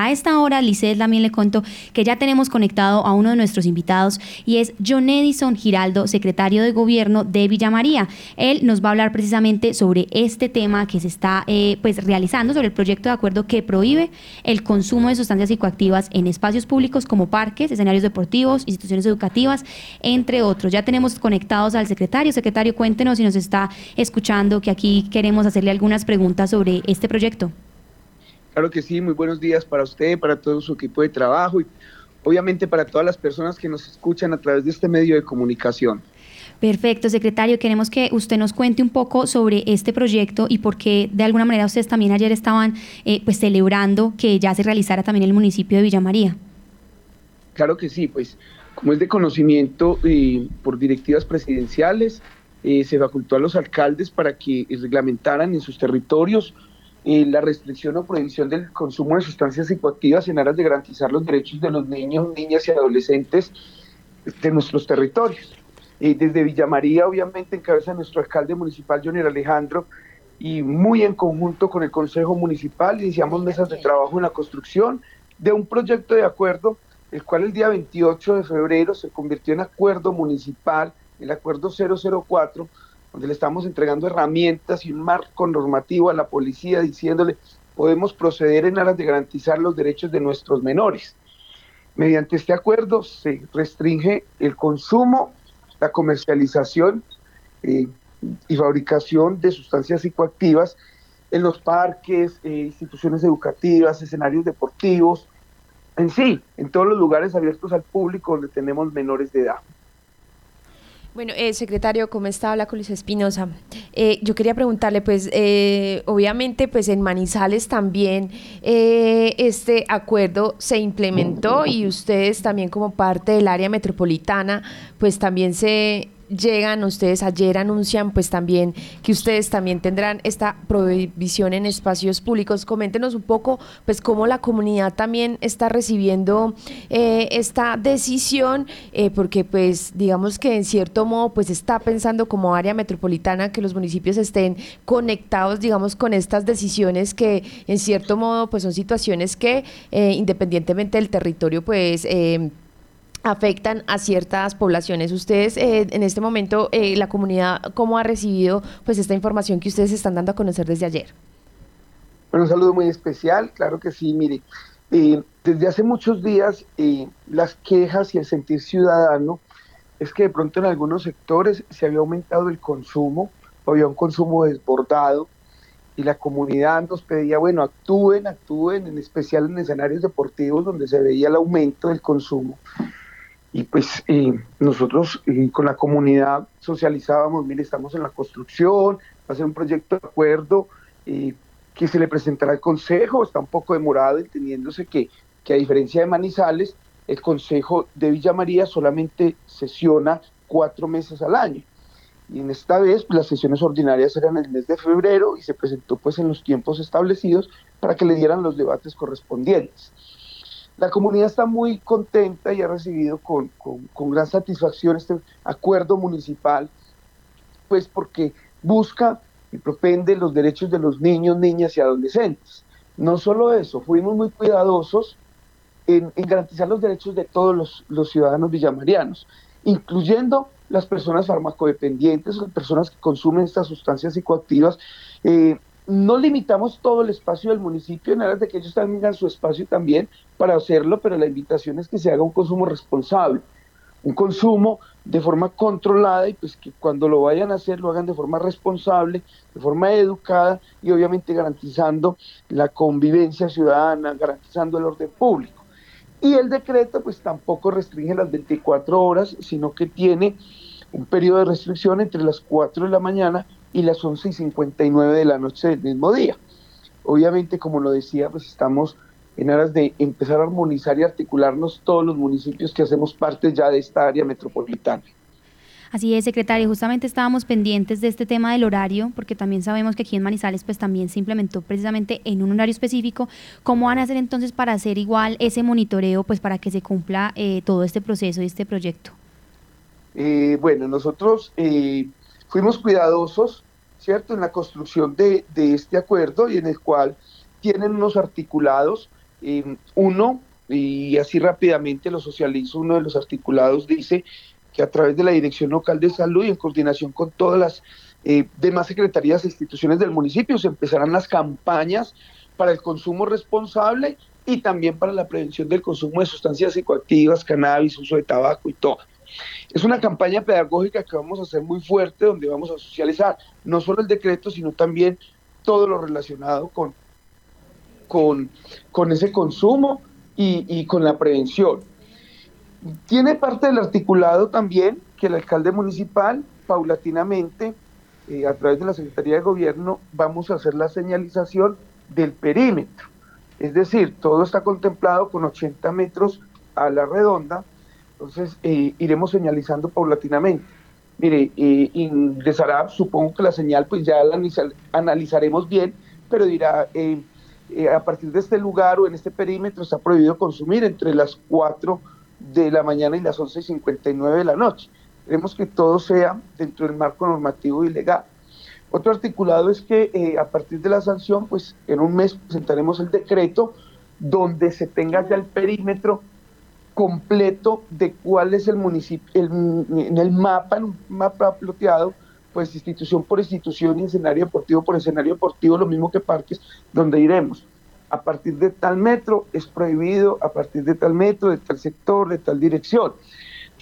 A esta hora, Licet también le contó que ya tenemos conectado a uno de nuestros invitados y es John Edison Giraldo, secretario de Gobierno de Villa María. Él nos va a hablar precisamente sobre este tema que se está eh, pues, realizando, sobre el proyecto de acuerdo que prohíbe el consumo de sustancias psicoactivas en espacios públicos como parques, escenarios deportivos, instituciones educativas, entre otros. Ya tenemos conectados al secretario. Secretario, cuéntenos si nos está escuchando, que aquí queremos hacerle algunas preguntas sobre este proyecto. Claro que sí, muy buenos días para usted, para todo su equipo de trabajo y obviamente para todas las personas que nos escuchan a través de este medio de comunicación. Perfecto, secretario. Queremos que usted nos cuente un poco sobre este proyecto y por qué de alguna manera ustedes también ayer estaban eh, pues celebrando que ya se realizara también el municipio de Villa María. Claro que sí, pues como es de conocimiento eh, por directivas presidenciales, eh, se facultó a los alcaldes para que reglamentaran en sus territorios la restricción o prohibición del consumo de sustancias psicoactivas en aras de garantizar los derechos de los niños, niñas y adolescentes de nuestros territorios. Eh, desde Villa María, obviamente, encabeza nuestro alcalde municipal, Junior Alejandro, y muy en conjunto con el Consejo Municipal, iniciamos mesas de trabajo en la construcción de un proyecto de acuerdo, el cual el día 28 de febrero se convirtió en acuerdo municipal, el acuerdo 004, donde le estamos entregando herramientas y un marco normativo a la policía diciéndole podemos proceder en aras de garantizar los derechos de nuestros menores. Mediante este acuerdo se restringe el consumo la comercialización eh, y fabricación de sustancias psicoactivas en los parques, eh, instituciones educativas, escenarios deportivos, en sí, en todos los lugares abiertos al público donde tenemos menores de edad. Bueno, eh, secretario, ¿cómo está? Habla con Luis Espinosa. Eh, yo quería preguntarle, pues, eh, obviamente, pues en Manizales también este acuerdo se implementó y ustedes también como parte del área metropolitana, pues también se llegan, ustedes ayer anuncian pues también que ustedes también tendrán esta prohibición en espacios públicos. Coméntenos un poco pues cómo la comunidad también está recibiendo eh, esta decisión, eh, porque pues digamos que en cierto modo pues está pensando como área metropolitana que los municipios estén conectados digamos con estas decisiones que en cierto modo pues son situaciones que eh, independientemente del territorio pues afectan a ciertas poblaciones. Ustedes eh, en este momento, eh, la comunidad, ¿cómo ha recibido pues esta información que ustedes están dando a conocer desde ayer? Bueno, un saludo muy especial, claro que sí, mire, eh, desde hace muchos días las quejas y el sentir ciudadano es que de pronto en algunos sectores se había aumentado el consumo, había un consumo desbordado y la comunidad nos pedía, bueno, actúen, actúen, en especial en escenarios deportivos donde se veía el aumento del consumo. Y pues eh, nosotros eh, con la comunidad socializábamos, mire, estamos en la construcción, va a ser un proyecto de acuerdo eh, que se le presentará al Consejo, está un poco demorado, entendiéndose que, que a diferencia de Manizales, el Consejo de Villa María solamente sesiona cuatro meses al año. Y en esta vez pues, las sesiones ordinarias eran el mes de febrero y se presentó pues en los tiempos establecidos para que le dieran los debates correspondientes. La comunidad está muy contenta y ha recibido con, gran satisfacción este acuerdo municipal, pues porque busca y propende los derechos de los niños, niñas y adolescentes. No solo eso, fuimos muy cuidadosos en, garantizar los derechos de todos los, ciudadanos villamarianos, incluyendo las personas farmacodependientes, las personas que consumen estas sustancias psicoactivas, eh, no limitamos todo el espacio del municipio en aras de que ellos tengan su espacio también para hacerlo, pero la invitación es que se haga un consumo responsable, un consumo de forma controlada y pues que cuando lo vayan a hacer lo hagan de forma responsable, de forma educada y obviamente garantizando la convivencia ciudadana, garantizando el orden público. Y el decreto pues tampoco restringe las 24 horas, sino que tiene un periodo de restricción entre las 4 de la mañana y las 11 y 59 de la noche del mismo día. Obviamente, como lo decía, pues estamos en aras de empezar a armonizar y articularnos todos los municipios que hacemos parte ya de esta área metropolitana. Así es, secretario. Justamente estábamos pendientes de este tema del horario, porque también sabemos que aquí en Manizales pues también se implementó precisamente en un horario específico. ¿Cómo van a hacer entonces para hacer igual ese monitoreo, pues para que se cumpla eh, todo este proceso y este proyecto? Eh, bueno, nosotros eh, fuimos cuidadosos, ¿cierto?, en la construcción de, este acuerdo y en el cual tienen unos articulados Eh, uno, y así rápidamente lo socializo, uno de los articulados dice que a través de la Dirección Local de Salud y en coordinación con todas las eh, demás secretarías e instituciones del municipio se empezarán las campañas para el consumo responsable y también para la prevención del consumo de sustancias psicoactivas, cannabis, uso de tabaco y todo. Es una campaña pedagógica que vamos a hacer muy fuerte, donde vamos a socializar no solo el decreto, sino también todo lo relacionado con, con, con ese consumo y, con la prevención. Tiene parte del articulado también que el alcalde municipal, paulatinamente, eh, a través de la Secretaría de Gobierno, vamos a hacer la señalización del perímetro. Es decir, todo está contemplado con 80 metros a la redonda, entonces eh, iremos señalizando paulatinamente. Mire, eh, ingresará, supongo que la señal pues ya la analizaremos bien, pero dirá, eh, eh, a partir de este lugar o en este perímetro está prohibido consumir entre las 4 de la mañana y las 11.59 de la noche. Queremos que todo sea dentro del marco normativo y legal. Otro articulado es que eh, a partir de la sanción, pues en un mes presentaremos el decreto donde se tenga ya el perímetro completo de cuál es el municipio, en el mapa, en un mapa ploteado, pues institución por institución y escenario deportivo por escenario deportivo, lo mismo que parques, donde iremos. A partir de tal metro es prohibido, a partir de tal metro, de tal sector, de tal dirección.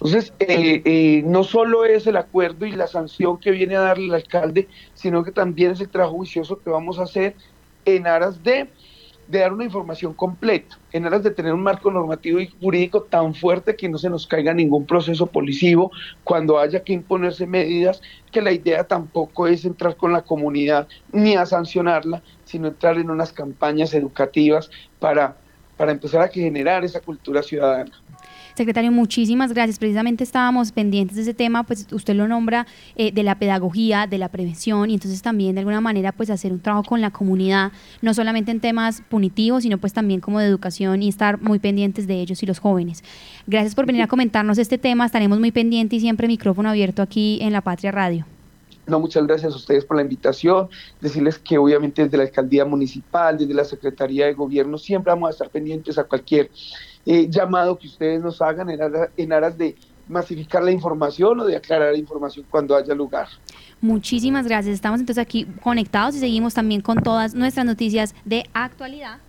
Entonces, eh, eh, no solo es el acuerdo y la sanción que viene a darle el alcalde, sino que también es el trabajo juicioso que vamos a hacer en aras de dar una información completa, en aras de tener un marco normativo y jurídico tan fuerte que no se nos caiga ningún proceso policivo cuando haya que imponerse medidas, que la idea tampoco es entrar con la comunidad ni a sancionarla, sino entrar en unas campañas educativas para empezar a generar esa cultura ciudadana. Secretario, muchísimas gracias. Precisamente estábamos pendientes de ese tema, pues usted lo nombra eh, de la pedagogía, de la prevención y entonces también de alguna manera pues hacer un trabajo con la comunidad, no solamente en temas punitivos, sino pues también como de educación y estar muy pendientes de ellos y los jóvenes. Gracias por venir a comentarnos este tema, estaremos muy pendientes y siempre micrófono abierto aquí en La Patria Radio. No, muchas gracias a ustedes por la invitación. Decirles que obviamente desde la alcaldía municipal, desde la Secretaría de Gobierno, siempre vamos a estar pendientes a cualquier eh, llamado que ustedes nos hagan en aras, de masificar la información o de aclarar la información cuando haya lugar. Muchísimas gracias. Estamos entonces aquí conectados y seguimos también con todas nuestras noticias de actualidad.